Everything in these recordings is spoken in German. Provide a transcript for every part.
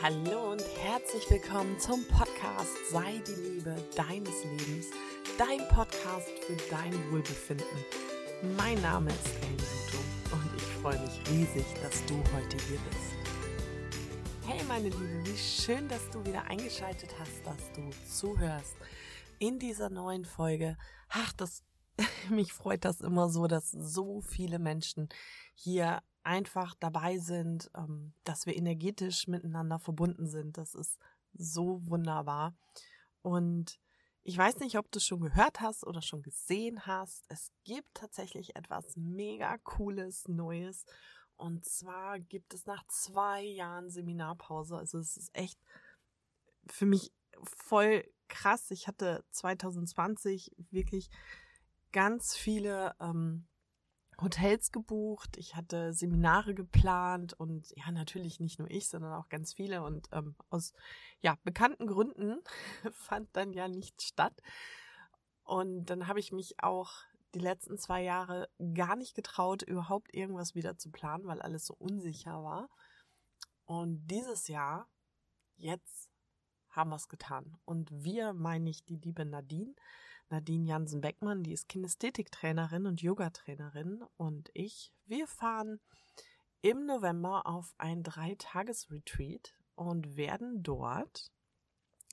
Hallo und herzlich willkommen zum Podcast Sei die Liebe deines Lebens, dein Podcast für dein Wohlbefinden. Mein Name ist Ellen Luto und ich freue mich riesig, dass du heute hier bist. Hey meine Liebe, wie schön, dass du wieder eingeschaltet hast, dass du zuhörst in dieser neuen Folge. Ach, das mich freut das immer so, dass so viele Menschen hier einfach dabei sind, ähm, dass wir energetisch miteinander verbunden sind. Das ist so wunderbar. Und ich weiß nicht, ob du es schon gehört hast oder schon gesehen hast. Es gibt tatsächlich etwas mega cooles, Neues. Und zwar gibt es nach zwei Jahren Seminarpause. Also es ist echt für mich voll krass. Ich hatte 2020 wirklich ganz viele ähm, Hotels gebucht, ich hatte Seminare geplant und ja, natürlich nicht nur ich, sondern auch ganz viele. Und ähm, aus ja, bekannten Gründen fand dann ja nichts statt. Und dann habe ich mich auch die letzten zwei Jahre gar nicht getraut, überhaupt irgendwas wieder zu planen, weil alles so unsicher war. Und dieses Jahr, jetzt haben wir es getan. Und wir, meine ich die liebe Nadine, Nadine Jansen-Beckmann, die ist Kinästhetiktrainerin und Yogatrainerin und ich, wir fahren im November auf ein Dreitages-Retreat und werden dort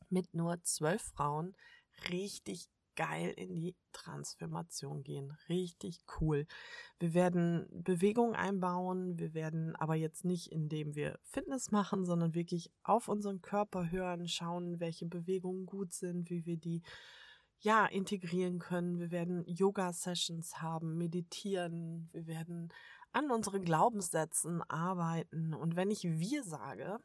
mit nur zwölf Frauen richtig geil in die Transformation gehen. Richtig cool. Wir werden Bewegung einbauen. Wir werden aber jetzt nicht, indem wir Fitness machen, sondern wirklich auf unseren Körper hören, schauen, welche Bewegungen gut sind, wie wir die ja, integrieren können. Wir werden Yoga-Sessions haben, meditieren, wir werden an unseren Glaubenssätzen arbeiten. Und wenn ich wir sage,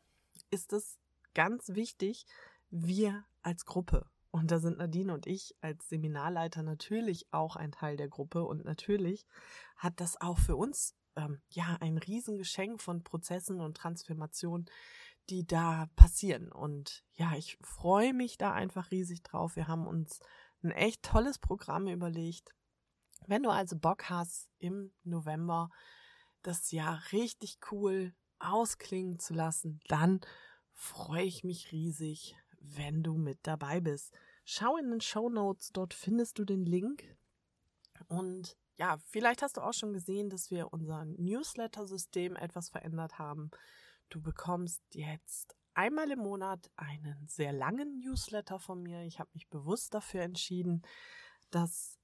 ist es ganz wichtig, wir als Gruppe. Und da sind Nadine und ich als Seminarleiter natürlich auch ein Teil der Gruppe. Und natürlich hat das auch für uns ähm, ja ein Riesengeschenk von Prozessen und Transformationen, die da passieren. Und ja, ich freue mich da einfach riesig drauf. Wir haben uns ein echt tolles Programm überlegt. Wenn du also Bock hast, im November das Jahr richtig cool ausklingen zu lassen, dann freue ich mich riesig, wenn du mit dabei bist. Schau in den Show Notes, dort findest du den Link. Und ja, vielleicht hast du auch schon gesehen, dass wir unser Newsletter-System etwas verändert haben. Du bekommst jetzt einmal im Monat einen sehr langen Newsletter von mir. Ich habe mich bewusst dafür entschieden, das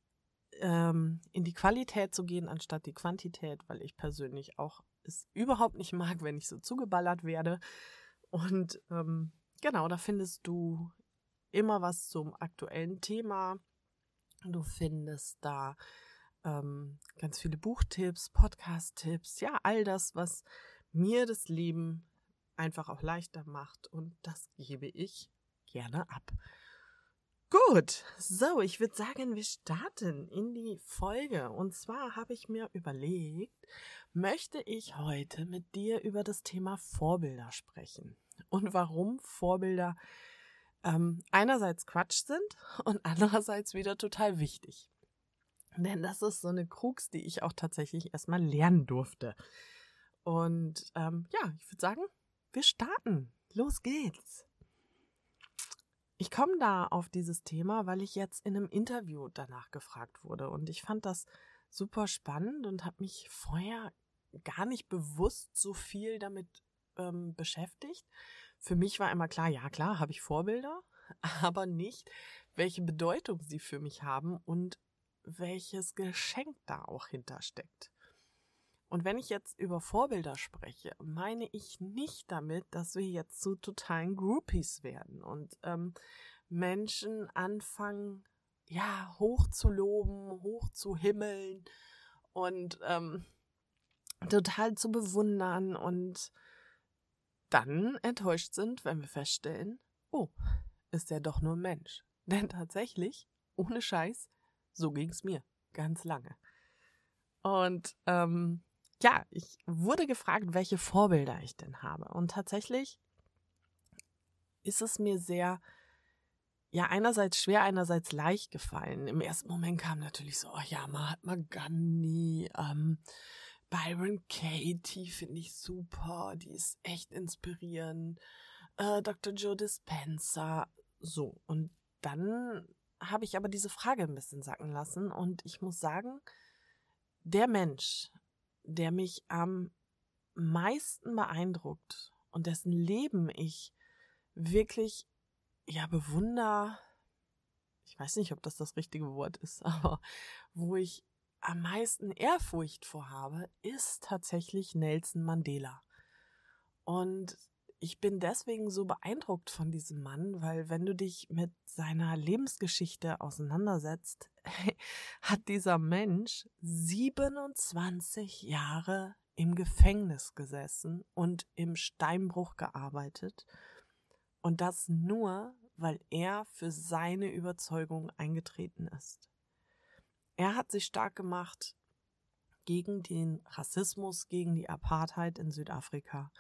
ähm, in die Qualität zu gehen, anstatt die Quantität, weil ich persönlich auch es überhaupt nicht mag, wenn ich so zugeballert werde. Und ähm, genau, da findest du immer was zum aktuellen Thema. Du findest da ähm, ganz viele Buchtipps, Podcast-Tipps, ja, all das, was mir das Leben einfach auch leichter macht. Und das gebe ich gerne ab. Gut, so, ich würde sagen, wir starten in die Folge. Und zwar habe ich mir überlegt, möchte ich heute mit dir über das Thema Vorbilder sprechen. Und warum Vorbilder ähm, einerseits Quatsch sind und andererseits wieder total wichtig. Denn das ist so eine Krux, die ich auch tatsächlich erstmal lernen durfte. Und ähm, ja, ich würde sagen, wir starten. Los geht's. Ich komme da auf dieses Thema, weil ich jetzt in einem Interview danach gefragt wurde und ich fand das super spannend und habe mich vorher gar nicht bewusst so viel damit ähm, beschäftigt. Für mich war immer klar, ja klar, habe ich Vorbilder, aber nicht, welche Bedeutung sie für mich haben und welches Geschenk da auch hintersteckt. Und wenn ich jetzt über Vorbilder spreche, meine ich nicht damit, dass wir jetzt zu totalen Groupies werden und ähm, Menschen anfangen, ja, hoch zu loben, hoch zu himmeln und ähm, total zu bewundern und dann enttäuscht sind, wenn wir feststellen, oh, ist ja doch nur ein Mensch. Denn tatsächlich, ohne Scheiß, so ging's mir ganz lange. Und ähm, ja, ich wurde gefragt, welche Vorbilder ich denn habe. Und tatsächlich ist es mir sehr, ja, einerseits schwer, einerseits leicht gefallen. Im ersten Moment kam natürlich so, oh ja, Mahatma Gandhi, ähm, Byron Katie finde ich super, die ist echt inspirierend. äh, Dr. Joe Dispenza. So, und dann habe ich aber diese Frage ein bisschen sacken lassen und ich muss sagen, der Mensch, der mich am meisten beeindruckt und dessen Leben ich wirklich ja bewunder, ich weiß nicht, ob das das richtige Wort ist, aber wo ich am meisten Ehrfurcht vor habe, ist tatsächlich Nelson Mandela. Und ich bin deswegen so beeindruckt von diesem Mann, weil wenn du dich mit seiner Lebensgeschichte auseinandersetzt, hat dieser Mensch 27 Jahre im Gefängnis gesessen und im Steinbruch gearbeitet. Und das nur, weil er für seine Überzeugung eingetreten ist. Er hat sich stark gemacht gegen den Rassismus, gegen die Apartheid in Südafrika.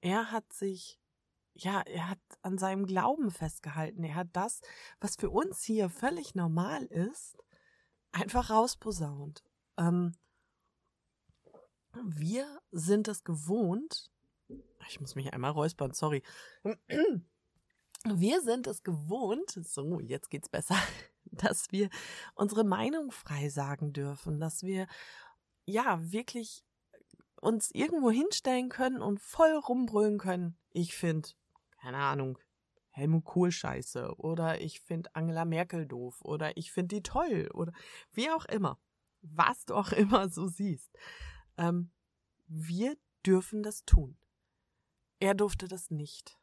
Er hat sich, ja, er hat an seinem Glauben festgehalten. Er hat das, was für uns hier völlig normal ist, einfach rausposaunt. Ähm, wir sind es gewohnt, ich muss mich einmal räuspern, sorry. Wir sind es gewohnt, so, jetzt geht's besser, dass wir unsere Meinung frei sagen dürfen, dass wir ja wirklich uns irgendwo hinstellen können und voll rumbrüllen können. Ich finde, keine Ahnung, Helmut Kohl scheiße oder ich finde Angela Merkel doof oder ich finde die toll oder wie auch immer. Was du auch immer so siehst. Ähm, wir dürfen das tun. Er durfte das nicht.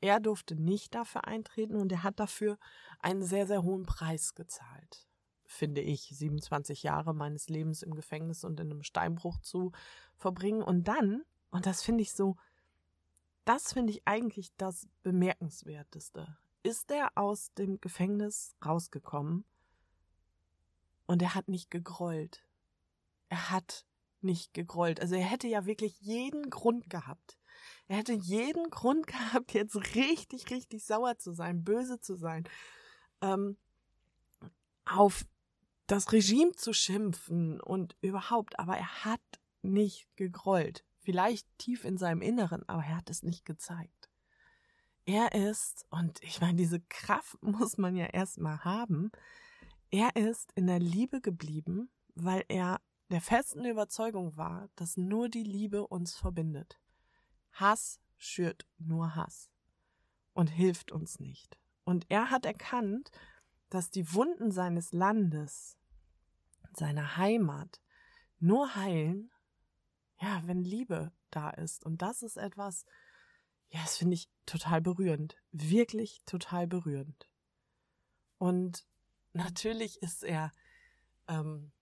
Er durfte nicht dafür eintreten und er hat dafür einen sehr, sehr hohen Preis gezahlt, finde ich. 27 Jahre meines Lebens im Gefängnis und in einem Steinbruch zu verbringen. Und dann, und das finde ich so, das finde ich eigentlich das Bemerkenswerteste, ist er aus dem Gefängnis rausgekommen und er hat nicht gegrollt. Er hat nicht gegrollt. Also er hätte ja wirklich jeden Grund gehabt. Er hätte jeden Grund gehabt, jetzt richtig, richtig sauer zu sein, böse zu sein, ähm, auf das Regime zu schimpfen und überhaupt. Aber er hat nicht gegrollt. Vielleicht tief in seinem Inneren, aber er hat es nicht gezeigt. Er ist, und ich meine, diese Kraft muss man ja erstmal haben, er ist in der Liebe geblieben, weil er der festen Überzeugung war, dass nur die Liebe uns verbindet. Hass schürt nur Hass und hilft uns nicht. Und er hat erkannt, dass die Wunden seines Landes, seiner Heimat, nur heilen, ja, wenn Liebe da ist. Und das ist etwas, ja, das finde ich total berührend. Wirklich total berührend. Und natürlich ist er ähm,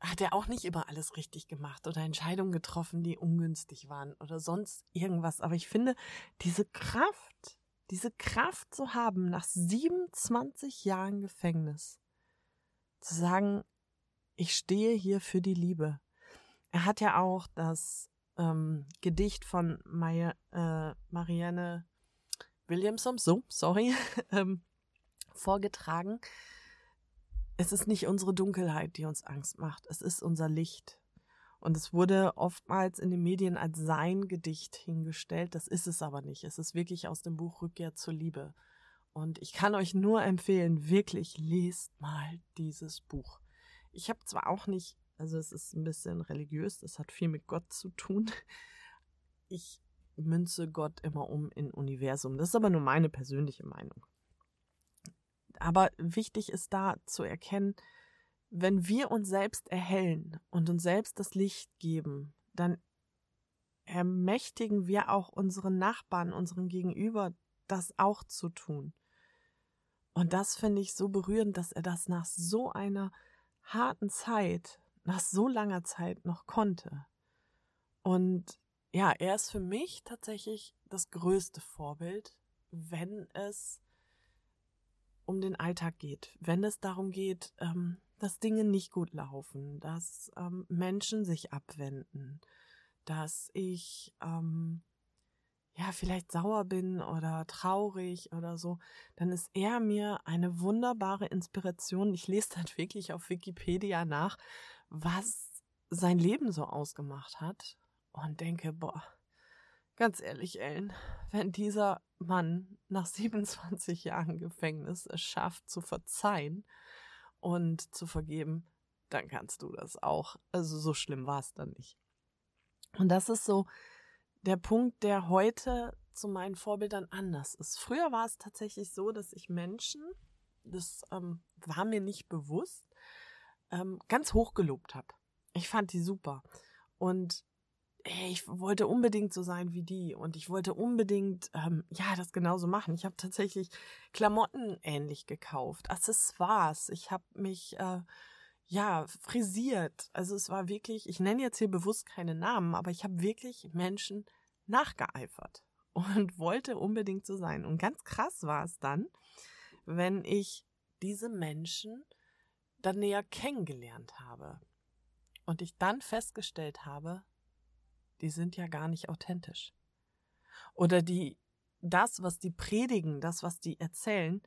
hat er auch nicht immer alles richtig gemacht oder Entscheidungen getroffen, die ungünstig waren oder sonst irgendwas. Aber ich finde, diese Kraft, diese Kraft zu haben nach 27 Jahren Gefängnis, zu sagen, ich stehe hier für die Liebe. Er hat ja auch das ähm, Gedicht von Maya, äh, Marianne Williamson, so, sorry, ähm, vorgetragen es ist nicht unsere Dunkelheit, die uns Angst macht, es ist unser Licht. Und es wurde oftmals in den Medien als sein Gedicht hingestellt, das ist es aber nicht. Es ist wirklich aus dem Buch Rückkehr zur Liebe. Und ich kann euch nur empfehlen, wirklich lest mal dieses Buch. Ich habe zwar auch nicht, also es ist ein bisschen religiös, das hat viel mit Gott zu tun. Ich münze Gott immer um in Universum. Das ist aber nur meine persönliche Meinung. Aber wichtig ist da zu erkennen, wenn wir uns selbst erhellen und uns selbst das Licht geben, dann ermächtigen wir auch unseren Nachbarn, unseren Gegenüber, das auch zu tun. Und das finde ich so berührend, dass er das nach so einer harten Zeit, nach so langer Zeit noch konnte. Und ja, er ist für mich tatsächlich das größte Vorbild, wenn es um den Alltag geht, wenn es darum geht, ähm, dass Dinge nicht gut laufen, dass ähm, Menschen sich abwenden, dass ich ähm, ja vielleicht sauer bin oder traurig oder so, dann ist er mir eine wunderbare Inspiration. Ich lese dann wirklich auf Wikipedia nach, was sein Leben so ausgemacht hat und denke, boah, Ganz ehrlich, Ellen, wenn dieser Mann nach 27 Jahren Gefängnis es schafft zu verzeihen und zu vergeben, dann kannst du das auch. Also so schlimm war es dann nicht. Und das ist so der Punkt, der heute zu meinen Vorbildern anders ist. Früher war es tatsächlich so, dass ich Menschen, das ähm, war mir nicht bewusst, ähm, ganz hoch gelobt habe. Ich fand die super. Und hey, ich wollte unbedingt so sein wie die und ich wollte unbedingt ähm, ja das genauso machen. Ich habe tatsächlich Klamotten ähnlich gekauft, Accessoires. Ich habe mich äh, ja frisiert. Also es war wirklich, ich nenne jetzt hier bewusst keine Namen, aber ich habe wirklich Menschen nachgeeifert und wollte unbedingt so sein. Und ganz krass war es dann, wenn ich diese Menschen dann näher kennengelernt habe und ich dann festgestellt habe, die sind ja gar nicht authentisch. Oder die, das, was die predigen, das, was die erzählen,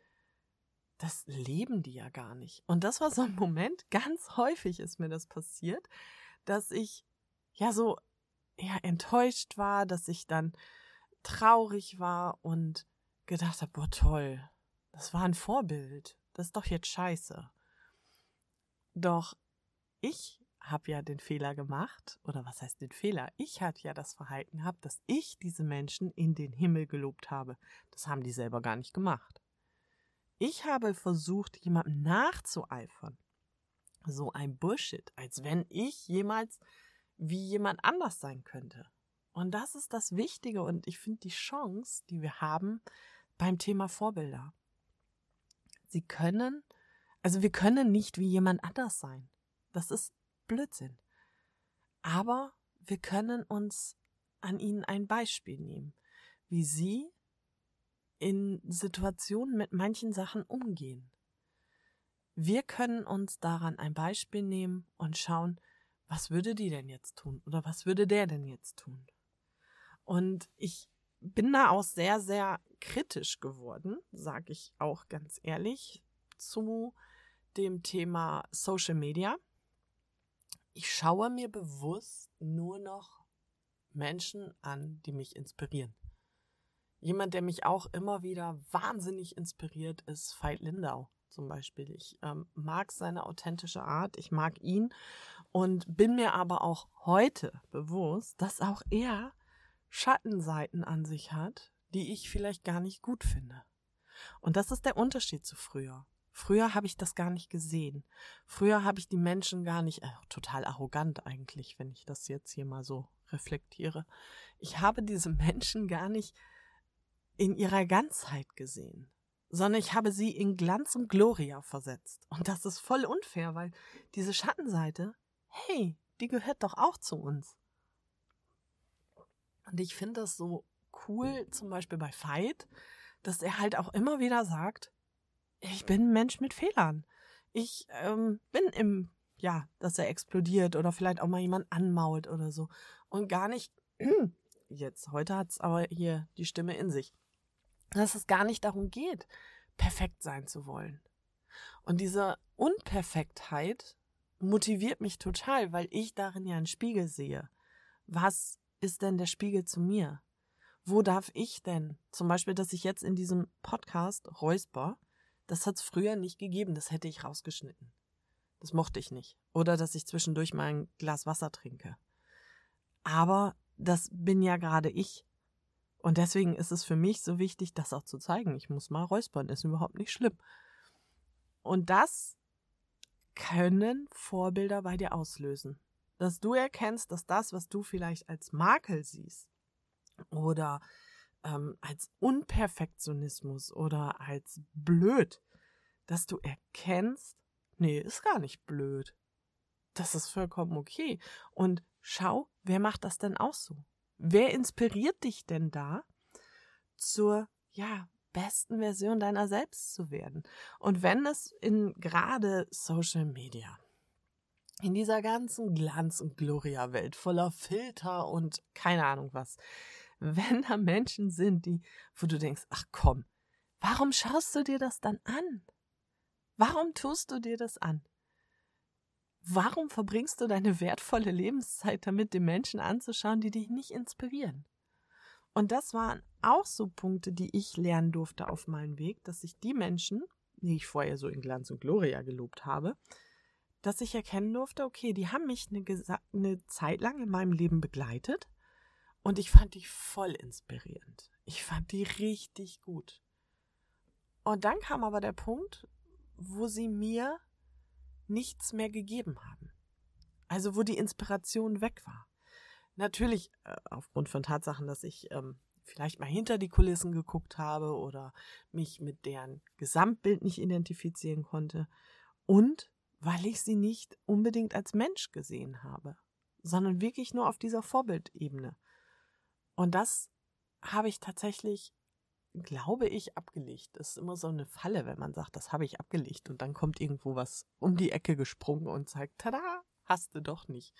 das leben die ja gar nicht. Und das war so ein Moment, ganz häufig ist mir das passiert, dass ich ja so ja enttäuscht war, dass ich dann traurig war und gedacht habe, boah toll, das war ein Vorbild, das ist doch jetzt scheiße. Doch ich habe ja den Fehler gemacht, oder was heißt den Fehler? Ich hatte ja das Verhalten gehabt, dass ich diese Menschen in den Himmel gelobt habe. Das haben die selber gar nicht gemacht. Ich habe versucht, jemandem nachzueifern. So ein Bullshit, als wenn ich jemals wie jemand anders sein könnte. Und das ist das Wichtige und ich finde die Chance, die wir haben beim Thema Vorbilder. Sie können, also wir können nicht wie jemand anders sein. Das ist Blödsinn. Aber wir können uns an ihnen ein Beispiel nehmen, wie sie in Situationen mit manchen Sachen umgehen. Wir können uns daran ein Beispiel nehmen und schauen, was würde die denn jetzt tun oder was würde der denn jetzt tun? Und ich bin da auch sehr, sehr kritisch geworden, sage ich auch ganz ehrlich, zu dem Thema Social Media ich schaue mir bewusst nur noch Menschen an, die mich inspirieren. Jemand, der mich auch immer wieder wahnsinnig inspiriert, ist Veit Lindau zum Beispiel. Ich ähm, mag seine authentische Art, ich mag ihn und bin mir aber auch heute bewusst, dass auch er Schattenseiten an sich hat, die ich vielleicht gar nicht gut finde. Und das ist der Unterschied zu früher. Früher habe ich das gar nicht gesehen. Früher habe ich die Menschen gar nicht, äh, total arrogant eigentlich, wenn ich das jetzt hier mal so reflektiere. Ich habe diese Menschen gar nicht in ihrer Ganzheit gesehen, sondern ich habe sie in Glanz und Gloria versetzt. Und das ist voll unfair, weil diese Schattenseite, hey, die gehört doch auch zu uns. Und ich finde das so cool, zum Beispiel bei Veit, dass er halt auch immer wieder sagt, ich bin ein Mensch mit Fehlern. Ich ähm, bin im, ja, dass er explodiert oder vielleicht auch mal jemand anmault oder so. Und gar nicht, jetzt, heute hat's aber hier die Stimme in sich, dass es gar nicht darum geht, perfekt sein zu wollen. Und diese Unperfektheit motiviert mich total, weil ich darin ja einen Spiegel sehe. Was ist denn der Spiegel zu mir? Wo darf ich denn, zum Beispiel, dass ich jetzt in diesem Podcast räusper, das hat es früher nicht gegeben, das hätte ich rausgeschnitten. Das mochte ich nicht. Oder dass ich zwischendurch mal ein Glas Wasser trinke. Aber das bin ja gerade ich. Und deswegen ist es für mich so wichtig, das auch zu zeigen. Ich muss mal räuspern, ist überhaupt nicht schlimm. Und das können Vorbilder bei dir auslösen. Dass du erkennst, dass das, was du vielleicht als Makel siehst oder ähm, als Unperfektionismus oder als blöd, dass du erkennst, nee, ist gar nicht blöd. Das ist vollkommen okay. Und schau, wer macht das denn auch so? Wer inspiriert dich denn da zur, ja, besten Version deiner selbst zu werden? Und wenn es in gerade Social Media, in dieser ganzen Glanz- und Gloria-Welt voller Filter und keine Ahnung was, wenn da Menschen sind, die, wo du denkst, ach komm, warum schaust du dir das dann an? Warum tust du dir das an? Warum verbringst du deine wertvolle Lebenszeit damit, den Menschen anzuschauen, die dich nicht inspirieren? Und das waren auch so Punkte, die ich lernen durfte auf meinem Weg, dass ich die Menschen, die ich vorher so in Glanz und Gloria gelobt habe, dass ich erkennen durfte, okay, die haben mich eine, eine Zeit lang in meinem Leben begleitet und ich fand die voll inspirierend. Ich fand die richtig gut. Und dann kam aber der Punkt, wo sie mir nichts mehr gegeben haben. Also wo die Inspiration weg war. Natürlich äh, aufgrund von Tatsachen, dass ich ähm, vielleicht mal hinter die Kulissen geguckt habe oder mich mit deren Gesamtbild nicht identifizieren konnte und weil ich sie nicht unbedingt als Mensch gesehen habe, sondern wirklich nur auf dieser Vorbildebene. Und das habe ich tatsächlich, glaube ich, abgelegt. Das ist immer so eine Falle, wenn man sagt, das habe ich abgelegt und dann kommt irgendwo was um die Ecke gesprungen und zeigt, tada, hast du doch nicht.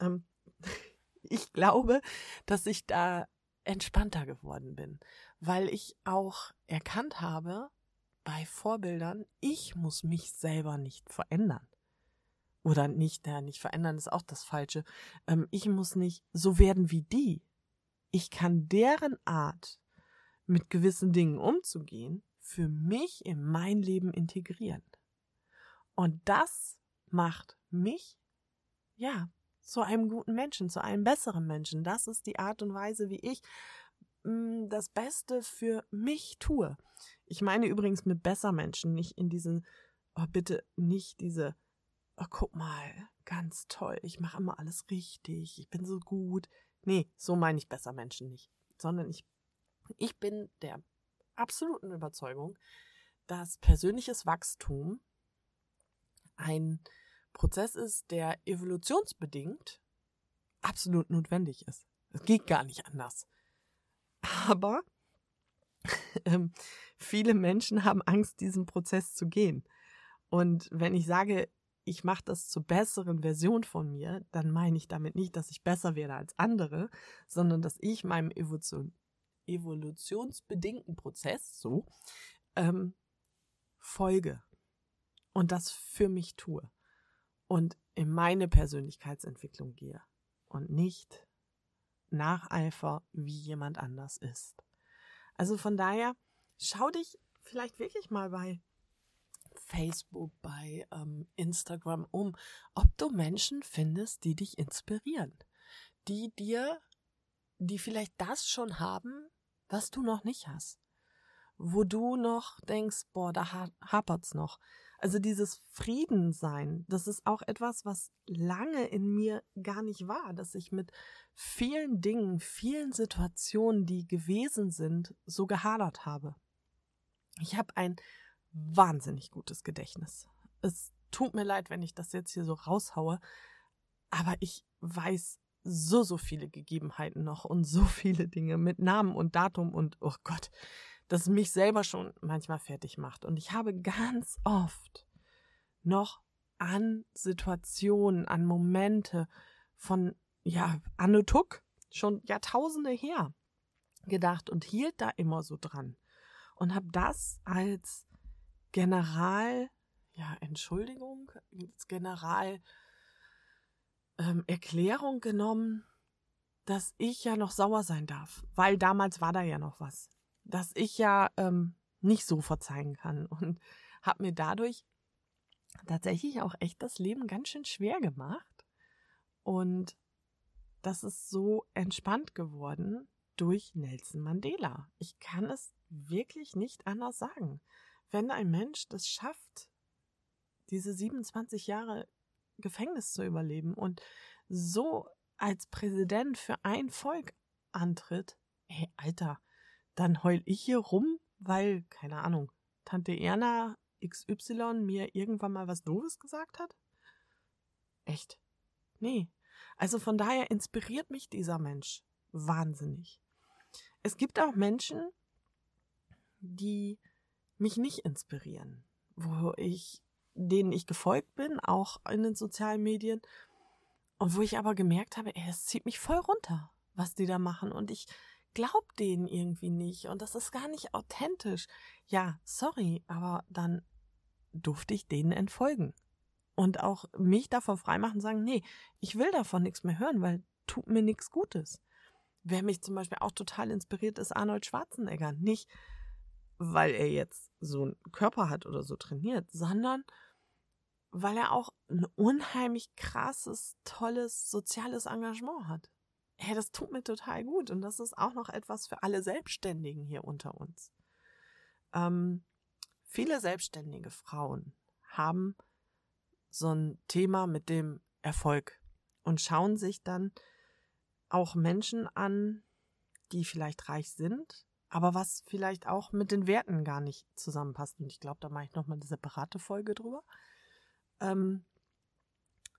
Ähm, ich glaube, dass ich da entspannter geworden bin, weil ich auch erkannt habe, bei Vorbildern, ich muss mich selber nicht verändern. Oder nicht, naja, nicht verändern ist auch das Falsche. Ähm, ich muss nicht so werden wie die. Ich kann deren Art, mit gewissen Dingen umzugehen, für mich in mein Leben integrieren. Und das macht mich, ja, zu einem guten Menschen, zu einem besseren Menschen. Das ist die Art und Weise, wie ich mh, mm, das Beste für mich tue. Ich meine übrigens mit besser Menschen, nicht in diesen, oh bitte nicht diese, oh guck mal, ganz toll, ich mache immer alles richtig, ich bin so gut. Nee, so meine ich besser Menschen nicht, sondern ich, ich bin der absoluten Überzeugung, dass persönliches Wachstum ein Prozess ist, der evolutionsbedingt absolut notwendig ist. Es geht gar nicht anders. Aber ähm, viele Menschen haben Angst, diesen Prozess zu gehen. Und wenn ich sage, ich mache das zur besseren Version von mir, dann meine ich damit nicht, dass ich besser werde als andere, sondern dass ich meinem Evolution, evolutionsbedingten Prozess so ähm, folge. Und das für mich tue. Und in meine Persönlichkeitsentwicklung gehe. Und nicht nacheifer, wie jemand anders ist. Also von daher, schau dich vielleicht wirklich mal bei Facebook, bei ähm, Instagram um, ob du Menschen findest, die dich inspirieren, die dir, die vielleicht das schon haben, was du noch nicht hast, wo du noch denkst, boah, da ha hapert's noch. Also dieses Friedensein, das ist auch etwas, was lange in mir gar nicht war, dass ich mit vielen Dingen, vielen Situationen, die gewesen sind, so gehadert habe. Ich habe ein wahnsinnig gutes Gedächtnis. Es tut mir leid, wenn ich das jetzt hier so raushaue, aber ich weiß so, so viele Gegebenheiten noch und so viele Dinge mit Namen und Datum und, oh Gott, das mich selber schon manchmal fertig macht. Und ich habe ganz oft noch an Situationen, an Momente von, ja, Tuck, schon Jahrtausende her gedacht und hielt da immer so dran und habe das als General, ja, Entschuldigung, als General ähm, Erklärung genommen, dass ich ja noch sauer sein darf, weil damals war da ja noch was dass ich ja ähm, nicht so verzeihen kann und habe mir dadurch tatsächlich auch echt das Leben ganz schön schwer gemacht. Und das ist so entspannt geworden durch Nelson Mandela. Ich kann es wirklich nicht anders sagen. Wenn ein Mensch das schafft, diese 27 Jahre Gefängnis zu überleben und so als Präsident für ein Volk antritt, ey, Alter, dann heul ich hier rum, weil, keine Ahnung, Tante Erna XY mir irgendwann mal was Doofes gesagt hat? Echt? Nee. Also von daher inspiriert mich dieser Mensch wahnsinnig. Es gibt auch Menschen, die mich nicht inspirieren, wo ich, denen ich gefolgt bin, auch in den sozialen Medien, und wo ich aber gemerkt habe, ey, es zieht mich voll runter, was die da machen. Und ich, glaub denen irgendwie nicht und das ist gar nicht authentisch. Ja, sorry, aber dann durfte ich denen entfolgen. Und auch mich davon freimachen sagen, nee, ich will davon nichts mehr hören, weil tut mir nichts Gutes. Wer mich zum Beispiel auch total inspiriert, ist Arnold Schwarzenegger. Nicht, weil er jetzt so einen Körper hat oder so trainiert, sondern weil er auch ein unheimlich krasses, tolles soziales Engagement hat. Hey, das tut mir total gut und das ist auch noch etwas für alle Selbstständigen hier unter uns. Ähm, viele selbstständige Frauen haben so ein Thema mit dem Erfolg und schauen sich dann auch Menschen an, die vielleicht reich sind, aber was vielleicht auch mit den Werten gar nicht zusammenpasst. Und ich glaube, da mache ich nochmal eine separate Folge drüber. Ähm,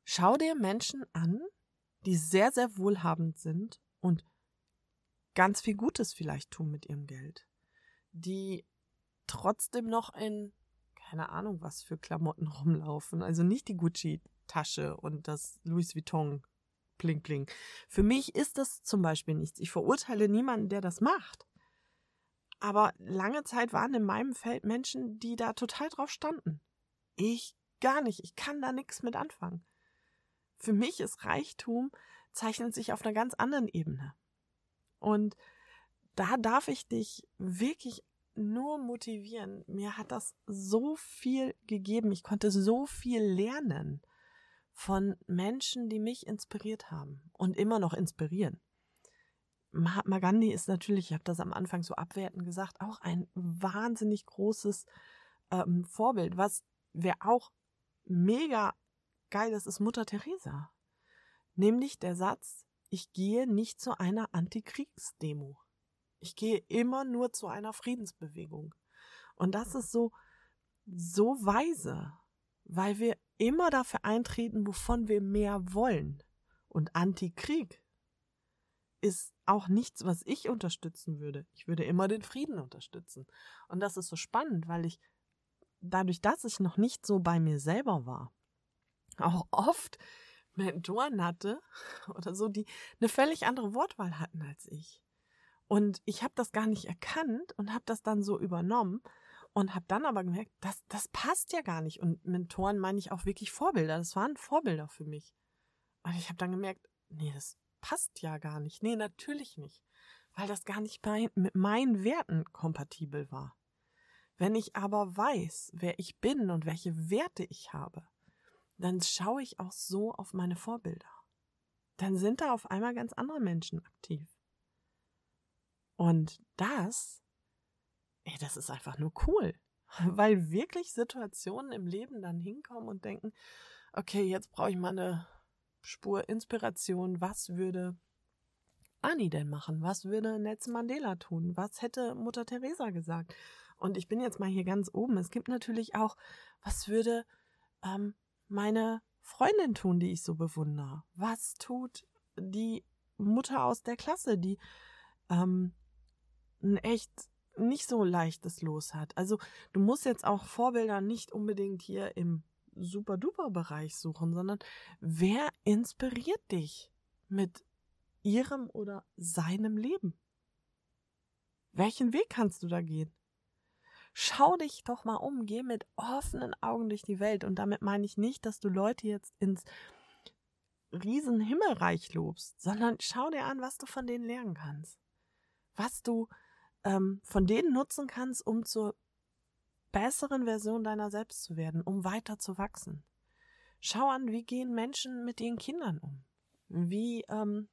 schau dir Menschen an, die sehr, sehr wohlhabend sind und ganz viel Gutes vielleicht tun mit ihrem Geld. Die trotzdem noch in, keine Ahnung, was für Klamotten rumlaufen. Also nicht die Gucci-Tasche und das Louis Vuitton Pling Pling. Für mich ist das zum Beispiel nichts. Ich verurteile niemanden, der das macht. Aber lange Zeit waren in meinem Feld Menschen, die da total drauf standen. Ich gar nicht. Ich kann da nichts mit anfangen. Für mich ist Reichtum zeichnet sich auf einer ganz anderen Ebene. Und da darf ich dich wirklich nur motivieren. Mir hat das so viel gegeben. Ich konnte so viel lernen von Menschen, die mich inspiriert haben und immer noch inspirieren. Mahatma Gandhi ist natürlich, ich habe das am Anfang so abwertend gesagt, auch ein wahnsinnig großes ähm, Vorbild. Was wer auch mega geil ist, ist Mutter Teresa. Nämlich der Satz, ich gehe nicht zu einer Antikriegsdemo. Ich gehe immer nur zu einer Friedensbewegung. Und das ist so, so weise, weil wir immer dafür eintreten, wovon wir mehr wollen. Und Antikrieg ist auch nichts, was ich unterstützen würde. Ich würde immer den Frieden unterstützen. Und das ist so spannend, weil ich dadurch, dass ich noch nicht so bei mir selber war, auch oft Mentoren hatte oder so, die eine völlig andere Wortwahl hatten als ich. Und ich habe das gar nicht erkannt und habe das dann so übernommen und habe dann aber gemerkt, das, das passt ja gar nicht. Und Mentoren meine ich auch wirklich Vorbilder. Das waren Vorbilder für mich. Und ich habe dann gemerkt, nee, das passt ja gar nicht. Nee, natürlich nicht. Weil das gar nicht bei, mit meinen Werten kompatibel war. Wenn ich aber weiß, wer ich bin und welche Werte ich habe, dann schaue ich auch so auf meine Vorbilder. Dann sind da auf einmal ganz andere Menschen aktiv. Und das ey, das ist einfach nur cool. Weil wirklich Situationen im Leben dann hinkommen und denken, okay, jetzt brauche ich mal eine Spur Inspiration. Was würde Ani denn machen? Was würde Nelson Mandela tun? Was hätte Mutter Teresa gesagt? Und ich bin jetzt mal hier ganz oben. Es gibt natürlich auch, was würde ähm, meine Freundin tun, die ich so bewundere? Was tut die Mutter aus der Klasse, die ähm, ein echt nicht so leichtes Los hat. Also du musst jetzt auch Vorbilder nicht unbedingt hier im Super-Duper-Bereich suchen, sondern wer inspiriert dich mit ihrem oder seinem Leben? Welchen Weg kannst du da gehen? Schau dich doch mal um, geh mit offenen Augen durch die Welt. Und damit meine ich nicht, dass du Leute jetzt ins Riesenhimmelreich lobst, sondern schau dir an, was du von denen lernen kannst. Was du ähm, von denen nutzen kannst, um zur besseren Version deiner selbst zu werden, um weiter zu wachsen. Schau an, wie gehen Menschen mit ihren Kindern um? Wie ähm,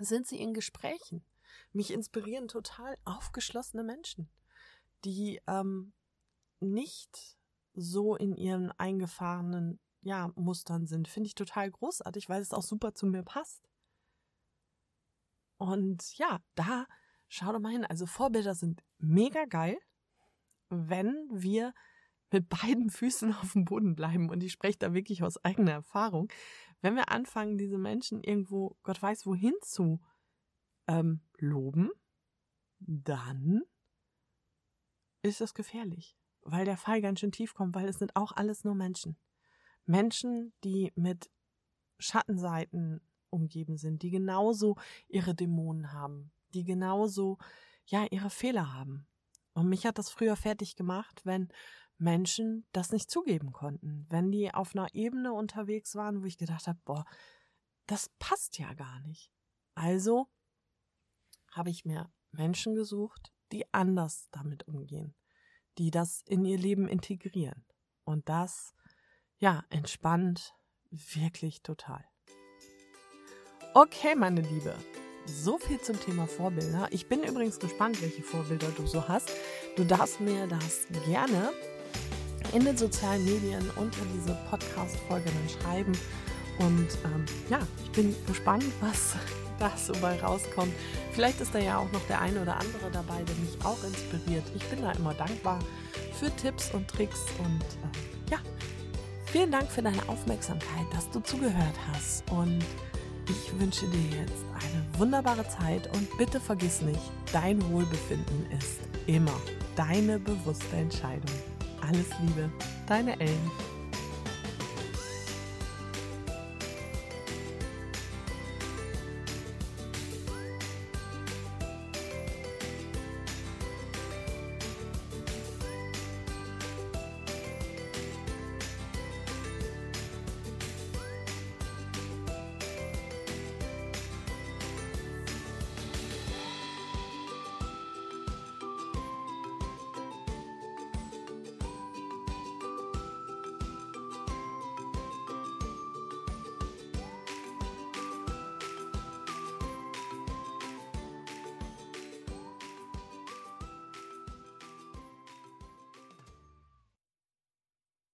sind sie in Gesprächen? Mich inspirieren total aufgeschlossene Menschen, die ähm, nicht so in ihren eingefahrenen ja, Mustern sind. Finde ich total großartig, weil es auch super zu mir passt. Und ja, da Schau doch mal hin. Also Vorbilder sind mega geil, wenn wir mit beiden Füßen auf dem Boden bleiben. Und ich spreche da wirklich aus eigener Erfahrung. Wenn wir anfangen, diese Menschen irgendwo, Gott weiß wohin zu ähm, loben, dann ist das gefährlich, weil der Fall ganz schön tief kommt, weil es sind auch alles nur Menschen. Menschen, die mit Schattenseiten umgeben sind, die genauso ihre Dämonen haben, die genauso, ja, ihre Fehler haben. Und mich hat das früher fertig gemacht, wenn Menschen das nicht zugeben konnten. Wenn die auf einer Ebene unterwegs waren, wo ich gedacht habe, boah, das passt ja gar nicht. Also habe ich mir Menschen gesucht, die anders damit umgehen, die das in ihr Leben integrieren. Und das, ja, entspannt wirklich total. Okay, meine Liebe, so viel zum Thema Vorbilder. Ich bin übrigens gespannt, welche Vorbilder du so hast. Du darfst mir das gerne in den sozialen Medien unter diese Podcast-Folge dann schreiben. Und ähm, ja, ich bin gespannt, was da so bei rauskommt. Vielleicht ist da ja auch noch der eine oder andere dabei, der mich auch inspiriert. Ich bin da immer dankbar für Tipps und Tricks und äh, ja, vielen Dank für deine Aufmerksamkeit, dass du zugehört hast und ich wünsche dir jetzt eine wunderbare Zeit und bitte vergiss nicht, dein Wohlbefinden ist immer deine bewusste Entscheidung. Alles Liebe, deine Ellen.